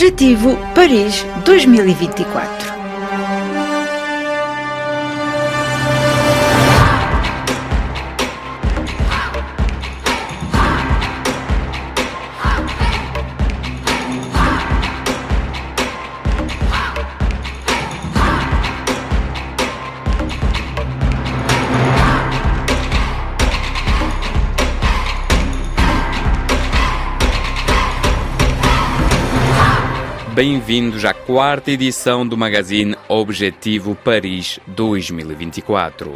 Objetivo Paris 2024. Bem-vindos à quarta edição do magazine Objetivo Paris 2024.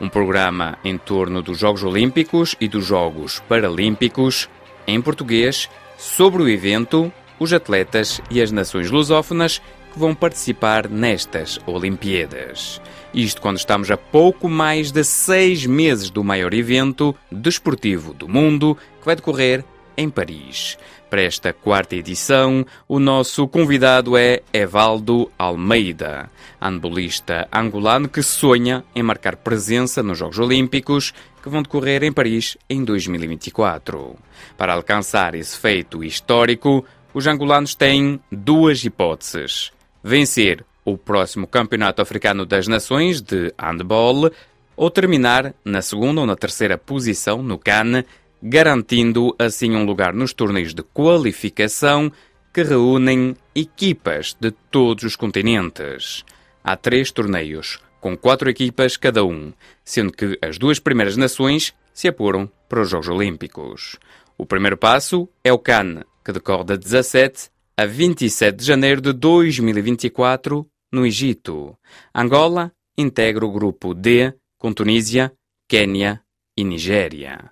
Um programa em torno dos Jogos Olímpicos e dos Jogos Paralímpicos, em português, sobre o evento, os atletas e as nações lusófonas que vão participar nestas Olimpíadas. Isto quando estamos a pouco mais de seis meses do maior evento desportivo do mundo que vai decorrer em Paris. Para esta quarta edição, o nosso convidado é Evaldo Almeida, handbolista angolano que sonha em marcar presença nos Jogos Olímpicos que vão decorrer em Paris em 2024. Para alcançar esse feito histórico, os angolanos têm duas hipóteses: vencer o próximo Campeonato Africano das Nações de handball ou terminar na segunda ou na terceira posição no CAN garantindo assim um lugar nos torneios de qualificação que reúnem equipas de todos os continentes. Há três torneios, com quatro equipas cada um, sendo que as duas primeiras nações se apuram para os Jogos Olímpicos. O primeiro passo é o CAN, que decorre de 17 a 27 de janeiro de 2024 no Egito. Angola integra o grupo D com Tunísia, Quênia e Nigéria.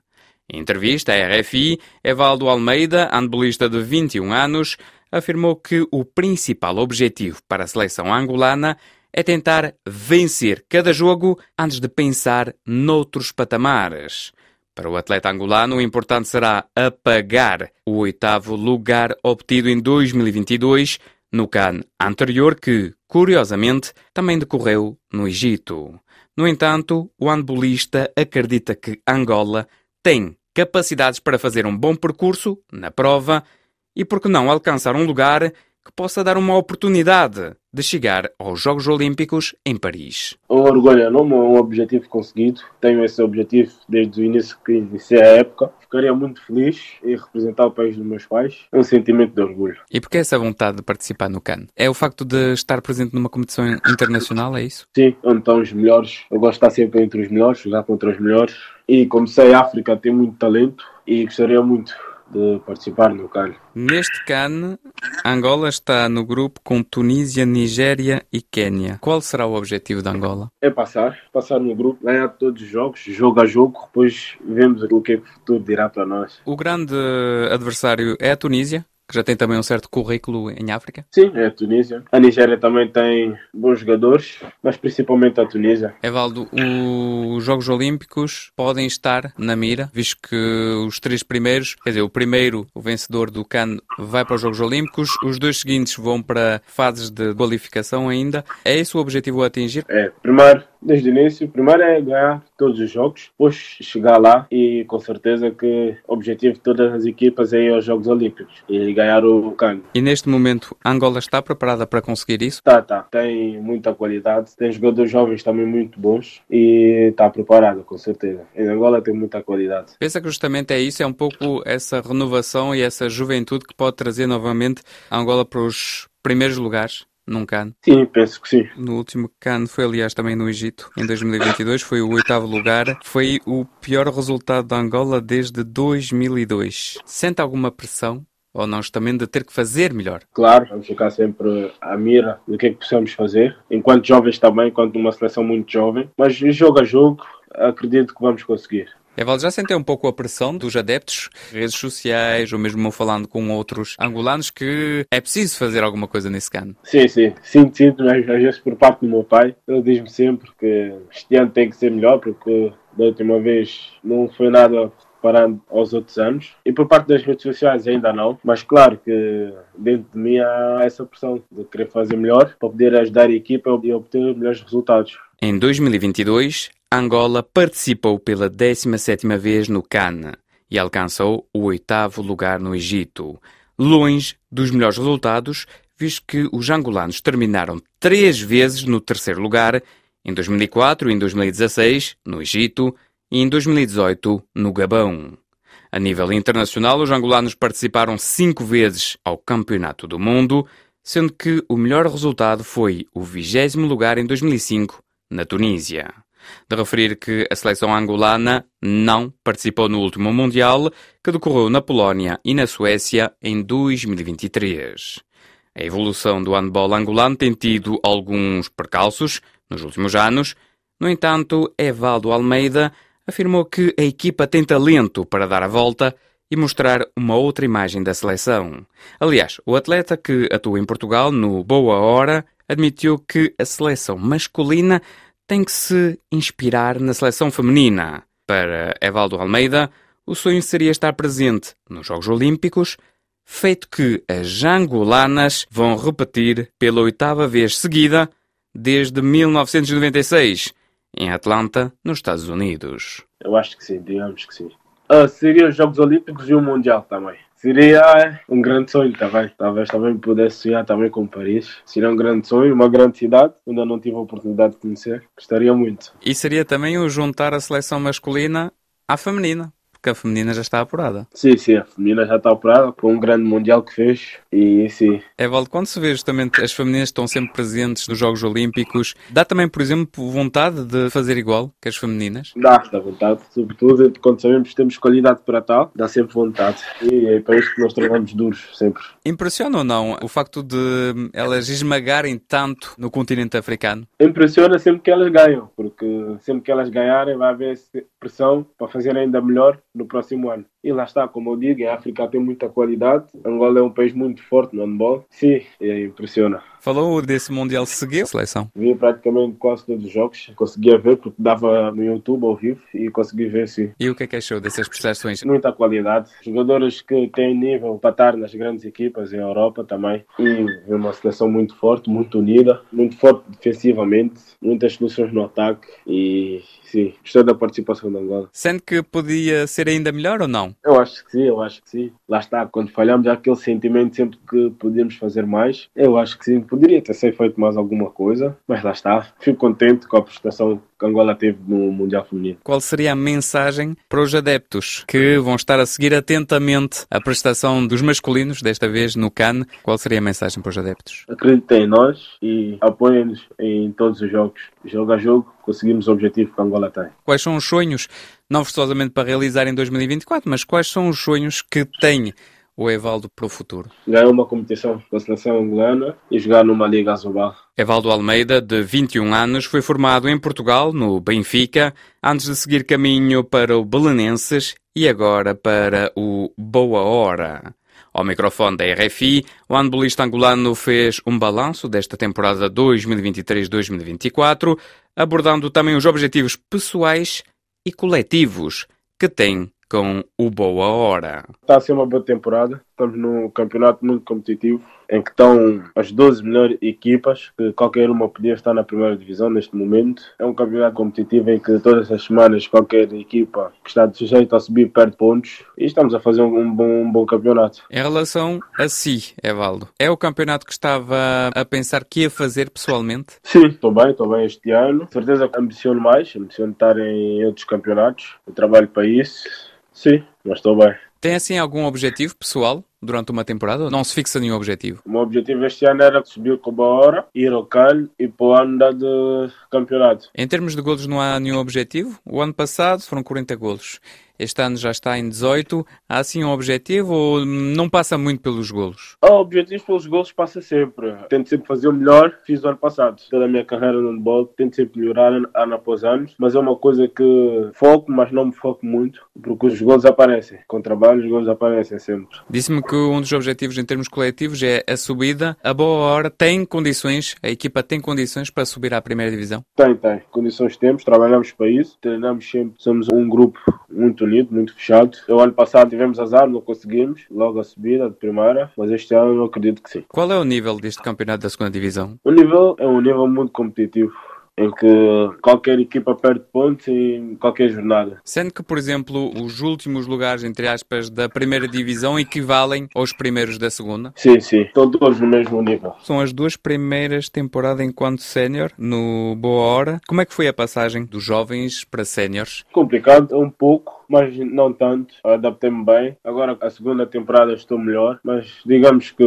Em entrevista à RFI, Evaldo Almeida, handbolista de 21 anos, afirmou que o principal objetivo para a seleção angolana é tentar vencer cada jogo antes de pensar noutros patamares. Para o atleta angolano, o importante será apagar o oitavo lugar obtido em 2022 no CAN anterior, que, curiosamente, também decorreu no Egito. No entanto, o handbolista acredita que Angola tem capacidades para fazer um bom percurso na prova e, por que não, alcançar um lugar que possa dar uma oportunidade de chegar aos Jogos Olímpicos em Paris. Um orgulho enorme, um objetivo conseguido. Tenho esse objetivo desde o início que iniciei a época. Ficaria muito feliz em representar o país dos meus pais. É um sentimento de orgulho. E por que essa vontade de participar no CAN? É o facto de estar presente numa competição internacional, é isso? Sim, onde estão os melhores. Eu gosto de estar sempre entre os melhores, jogar contra os melhores. E como sei, a África tem muito talento e gostaria muito de participar no CAN. Neste CAN, Angola está no grupo com Tunísia, Nigéria e Quênia. Qual será o objetivo de Angola? É passar, passar no grupo, ganhar todos os jogos, jogo a jogo, depois vemos o que, é que o futuro dirá para nós. O grande adversário é a Tunísia? Que já tem também um certo currículo em África? Sim, é a Tunísia. A Nigéria também tem bons jogadores, mas principalmente a Tunísia. Evaldo, os Jogos Olímpicos podem estar na mira, visto que os três primeiros, quer dizer, o primeiro, o vencedor do CAN, vai para os Jogos Olímpicos, os dois seguintes vão para fases de qualificação ainda. É esse o objetivo a atingir? É, primeiro desde o início. Primeiro é ganhar todos os jogos, depois chegar lá e com certeza que o objetivo de todas as equipas é ir aos Jogos Olímpicos e ganhar o CAN. E neste momento Angola está preparada para conseguir isso? Tá, tá. Tem muita qualidade, tem jogadores jovens também muito bons e está preparada com certeza. Em Angola tem muita qualidade. Pensa que justamente é isso, é um pouco essa renovação e essa juventude que pode trazer novamente a Angola para os primeiros lugares? Num CAN? Sim, penso que sim. No último CAN foi, aliás, também no Egito, em 2022, foi o oitavo lugar. Foi o pior resultado da Angola desde 2002. Sente alguma pressão ou nós também de ter que fazer melhor? Claro, vamos ficar sempre à mira do que é que precisamos fazer, enquanto jovens também, enquanto uma seleção muito jovem, mas jogo a jogo acredito que vamos conseguir. Evaldo, já sentiu um pouco a pressão dos adeptos, redes sociais, ou mesmo falando com outros angolanos, que é preciso fazer alguma coisa nesse cano? Sim, sim. Sinto, sinto, mas às vezes por parte do meu pai, ele diz-me sempre que este ano tem que ser melhor, porque da última vez não foi nada comparando aos outros anos. E por parte das redes sociais ainda não, mas claro que dentro de mim há essa pressão de querer fazer melhor para poder ajudar a equipa e obter melhores resultados. Em 2022, Angola participou pela 17ª vez no CAN e alcançou o oitavo lugar no Egito. longe dos melhores resultados, visto que os angolanos terminaram três vezes no terceiro lugar, em 2004 e em 2016, no Egito, e em 2018, no Gabão. A nível internacional, os angolanos participaram cinco vezes ao Campeonato do Mundo, sendo que o melhor resultado foi o vigésimo lugar em 2005, na Tunísia. De referir que a seleção angolana não participou no último Mundial, que decorreu na Polónia e na Suécia em 2023. A evolução do handball angolano tem tido alguns percalços nos últimos anos. No entanto, Evaldo Almeida afirmou que a equipa tem talento para dar a volta e mostrar uma outra imagem da seleção. Aliás, o atleta que atua em Portugal no Boa Hora admitiu que a seleção masculina tem que se inspirar na seleção feminina. Para Evaldo Almeida, o sonho seria estar presente nos Jogos Olímpicos, feito que as angolanas vão repetir pela oitava vez seguida desde 1996 em Atlanta, nos Estados Unidos. Eu acho que sim, digamos que sim. Ah, seria os Jogos Olímpicos e o Mundial também. Seria um grande sonho também. Talvez também pudesse sonhar também com Paris. Seria um grande sonho, uma grande cidade. Ainda não tive a oportunidade de conhecer. Gostaria muito. E seria também o juntar a seleção masculina à feminina porque a feminina já está apurada. Sim, sim, a feminina já está apurada por um grande mundial que fez e sim. Evaldo, quando se vê justamente as femininas estão sempre presentes nos Jogos Olímpicos, dá também, por exemplo, vontade de fazer igual que as femininas? Dá, dá vontade. Sobretudo quando sabemos que temos qualidade para tal, dá sempre vontade. E é para isso que nós trabalhamos duros, sempre. Impressiona ou não o facto de elas esmagarem tanto no continente africano? Impressiona sempre que elas ganham, porque sempre que elas ganharem vai haver pressão para fazer ainda melhor no próximo ano. E lá está, como eu digo, a África tem muita qualidade. Angola é um país muito forte no handball. Sim, é, impressiona. Falou desse Mundial seguiu a seleção? Vi praticamente quase todos os jogos. Conseguia ver porque dava no YouTube ao vivo e consegui ver sim. E o que é que achou dessas prestações? Muita qualidade. Jogadores que têm nível para estar nas grandes equipas em Europa também. E uma seleção muito forte, muito unida, muito forte defensivamente, muitas soluções no ataque e sim, gostei da participação da Angola. Sente que podia ser ainda melhor ou não? Eu acho que sim, eu acho que sim. Lá está, quando falhamos há aquele sentimento sempre que podíamos fazer mais. Eu acho que sim, poderia ter sido feito mais alguma coisa, mas lá está. Fico contente com a prestação que Angola teve no Mundial Feminino. Qual seria a mensagem para os adeptos que vão estar a seguir atentamente a prestação dos masculinos, desta vez no CAN? Qual seria a mensagem para os adeptos? Acreditem em nós e apoiem-nos em todos os jogos. Jogo a jogo, conseguimos o objetivo que Angola tem. Quais são os sonhos, não forçosamente para realizar em 2024, mas quais são os sonhos que tem o Evaldo para o futuro? Ganhar uma competição com a seleção angolana e jogar numa Liga Azubal. Evaldo Almeida, de 21 anos, foi formado em Portugal, no Benfica, antes de seguir caminho para o Belenenses e agora para o Boa Hora. Ao microfone da RFI, o handbolista angolano fez um balanço desta temporada 2023-2024, abordando também os objetivos pessoais e coletivos que tem com o Boa Hora. Está a ser uma boa temporada. Estamos num campeonato muito competitivo em que estão as 12 melhores equipas, que qualquer uma podia estar na primeira divisão neste momento. É um campeonato competitivo em que todas as semanas qualquer equipa que está sujeita a subir perde pontos e estamos a fazer um bom, um bom campeonato. Em relação a si, Evaldo, é o campeonato que estava a pensar que ia fazer pessoalmente? Sim, estou bem, estou bem este ano. certeza ambiciono mais, ambiciono estar em outros campeonatos. Eu trabalho para isso. Sim, mas estou bem. Tem assim algum objetivo pessoal durante uma temporada não se fixa nenhum objetivo? O meu objetivo este ano era subir com a hora, ir ao Calho e para o ano de campeonato. Em termos de golos não há nenhum objetivo? O ano passado foram 40 golos. Este ano já está em 18. Há assim um objetivo ou não passa muito pelos golos? O objetivo pelos golos passa sempre. Tento sempre fazer o melhor fiz o ano passado. Toda a minha carreira no handball tento sempre melhorar ano após ano, mas é uma coisa que foco, mas não me foco muito, porque os golos aparecem. Com trabalho os golos aparecem sempre. Disse-me que um dos objetivos em termos coletivos é a subida. A boa hora tem condições, a equipa tem condições para subir à primeira divisão? Tem, tem. Condições temos, trabalhamos para isso, treinamos sempre, somos um grupo muito unido, muito fechado. O ano passado tivemos azar, não conseguimos, logo a subida de primeira, mas este ano eu acredito que sim. Qual é o nível deste campeonato da segunda divisão? O nível é um nível muito competitivo em que qualquer equipa perde pontos em qualquer jornada. Sendo que, por exemplo, os últimos lugares, entre aspas, da primeira divisão equivalem aos primeiros da segunda? Sim, sim, estão todos no mesmo nível. São as duas primeiras temporadas enquanto sénior no Boa Hora. Como é que foi a passagem dos jovens para séniores? Complicado, um pouco mas não tanto. Adaptei-me bem. Agora a segunda temporada estou melhor, mas digamos que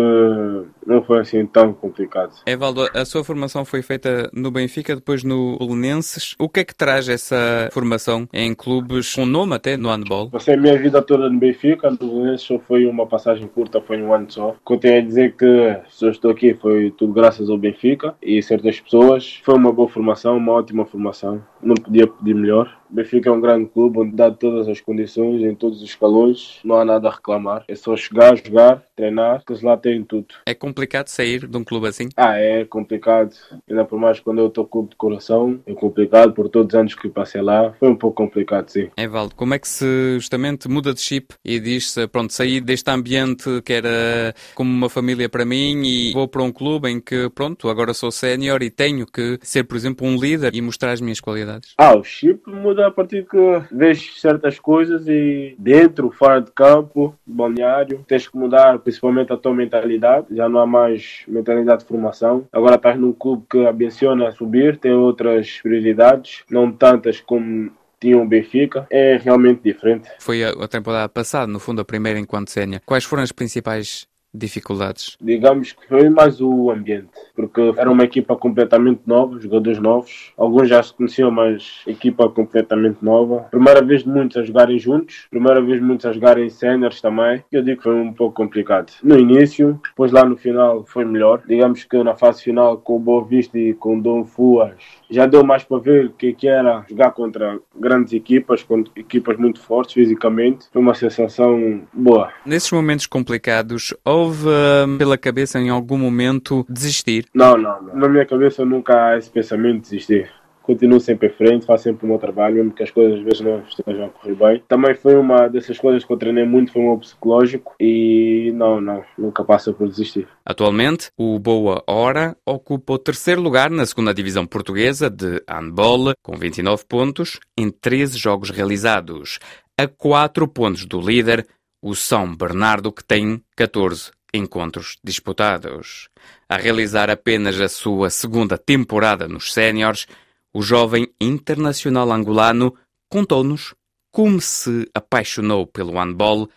não foi assim tão complicado. Evaldo, a sua formação foi feita no Benfica, depois no Belenenses. O que é que traz essa formação em clubes com nome até no handball? Passei a minha vida toda no Benfica, no Belenenses só foi uma passagem curta, foi um ano só. Continuo a dizer que se eu estou aqui foi tudo graças ao Benfica e certas pessoas. Foi uma boa formação, uma ótima formação. Não podia pedir melhor. O Benfica é um grande clube onde dá todas as condições, em todos os escalões, não há nada a reclamar. É só chegar, jogar, treinar, que lá tem tudo. É complicado sair de um clube assim? Ah, é complicado. Ainda por mais quando eu estou clube de coração, é complicado por todos os anos que passei lá. Foi um pouco complicado, sim. É, Valdo, como é que se justamente muda de chip e diz-se, pronto, saí deste ambiente que era como uma família para mim e vou para um clube em que, pronto, agora sou sénior e tenho que ser, por exemplo, um líder e mostrar as minhas qualidades? Ah, o chip muda a partir que vês certas coisas e dentro, fora de campo, balneário, tens que mudar principalmente a tua mentalidade. Já não há mais mentalidade de formação. Agora estás num clube que ambiciona subir, tem outras prioridades, não tantas como tinha o Benfica, é realmente diferente. Foi a, a temporada passada, no fundo, a primeira enquanto sénior. Quais foram as principais dificuldades? Digamos que foi mais o ambiente, porque era uma equipa completamente nova, jogadores novos. Alguns já se conheciam, mas equipa completamente nova. Primeira vez de muitos a jogarem juntos, primeira vez de muitos a jogarem séniores também. Eu digo que foi um pouco complicado. No início, depois lá no final foi melhor. Digamos que na fase final com o Boa Vista e com o Dom Fuas já deu mais para ver o que, que era jogar contra grandes equipas, contra equipas muito fortes fisicamente. Foi uma sensação boa. Nesses momentos complicados, houve hum, pela cabeça em algum momento desistir? Não, não, não. Na minha cabeça nunca há esse pensamento de desistir continuo sempre em frente, faço sempre o meu trabalho, mesmo que as coisas às vezes não estejam a correr bem. Também foi uma dessas coisas que eu treinei muito, foi o meu psicológico e não, não, nunca passa por desistir. Atualmente, o Boa Hora ocupa o terceiro lugar na segunda divisão portuguesa de handball, com 29 pontos em 13 jogos realizados, a 4 pontos do líder, o São Bernardo, que tem 14 encontros disputados. A realizar apenas a sua segunda temporada nos séniores, o jovem internacional angolano contou-nos como se apaixonou pelo handball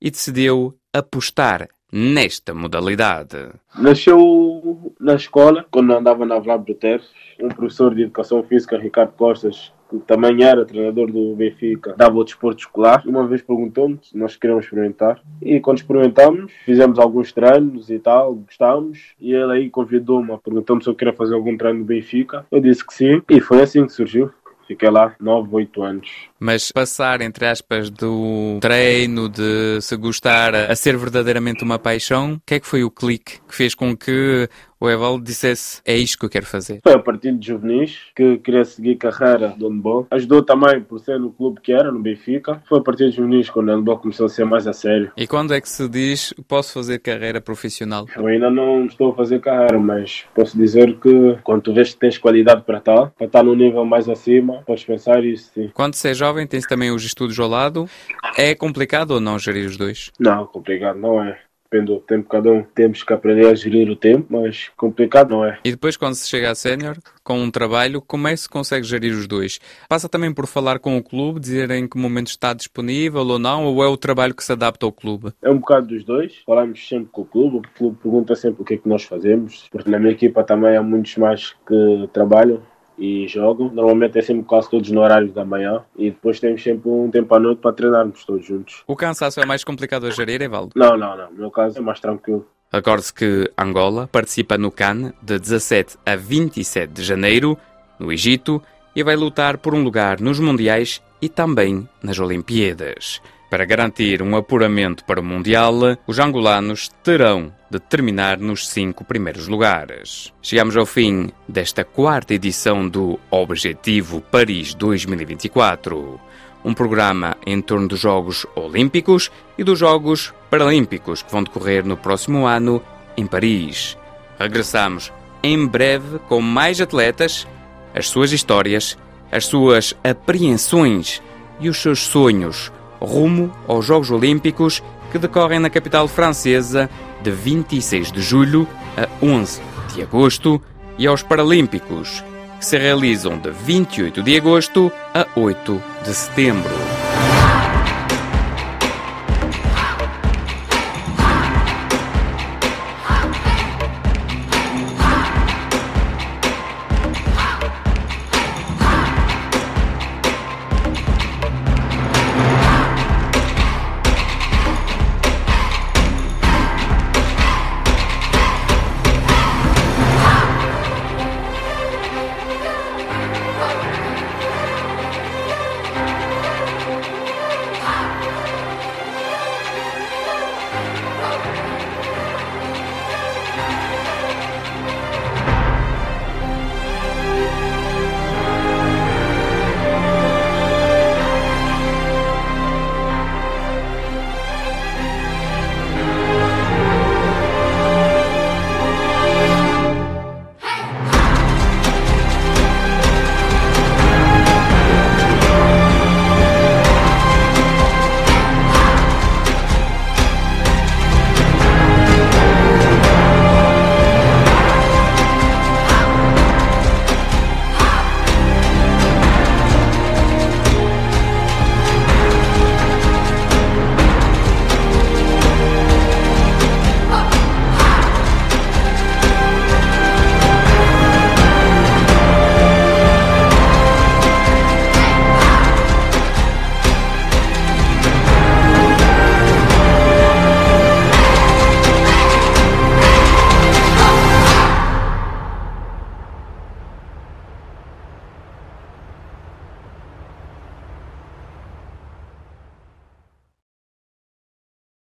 e decidiu apostar nesta modalidade. Nasceu na escola, quando andava na Vlad Bruter, um professor de Educação Física, Ricardo Costas, que também era treinador do Benfica, dava o desporto escolar. Uma vez perguntou-me se nós queríamos experimentar. E quando experimentámos, fizemos alguns treinos e tal, gostámos. E ele aí convidou-me, perguntou-me se eu queria fazer algum treino no Benfica. Eu disse que sim. E foi assim que surgiu. Fiquei lá 9, 8 anos. Mas passar, entre aspas, do treino, de se gostar a ser verdadeiramente uma paixão, o que é que foi o clique que fez com que o Evaldo dissesse é isto que eu quero fazer? Foi a partir de juvenis que queria seguir carreira do handball. Ajudou também por ser no clube que era, no Benfica. Foi a partir de juvenis quando o handball começou a ser mais a sério. E quando é que se diz posso fazer carreira profissional? Eu ainda não estou a fazer carreira, mas posso dizer que quando tu vês que tens qualidade para estar, para estar no nível mais acima, podes pensar isso sim. Quando você é jovem, tens também os estudos ao lado. É complicado ou não gerir os dois? Não, complicado não é depende do tempo, cada um temos que aprender a gerir o tempo, mas complicado não é. E depois, quando se chega a sénior, com um trabalho, como é que se consegue gerir os dois? Passa também por falar com o clube, dizer em que momento está disponível ou não, ou é o trabalho que se adapta ao clube? É um bocado dos dois. Falamos sempre com o clube, o clube pergunta sempre o que é que nós fazemos, porque na minha equipa também há muitos mais que trabalham e jogam. Normalmente é sempre quase todos no horário da manhã e depois temos sempre um tempo à noite para treinarmos todos juntos. O cansaço é mais complicado a gerir, Evaldo? Não, não, não. No meu caso é mais tranquilo. Recorde-se que Angola participa no CAN de 17 a 27 de janeiro, no Egito, e vai lutar por um lugar nos Mundiais e também nas Olimpíadas. Para garantir um apuramento para o Mundial, os angolanos terão de terminar nos cinco primeiros lugares. Chegamos ao fim desta quarta edição do Objetivo Paris 2024, um programa em torno dos Jogos Olímpicos e dos Jogos Paralímpicos que vão decorrer no próximo ano em Paris. Regressamos em breve com mais atletas as suas histórias, as suas apreensões e os seus sonhos rumo aos Jogos Olímpicos que decorrem na capital francesa de 26 de julho a 11 de agosto e aos Paralímpicos, que se realizam de 28 de agosto a 8 de setembro.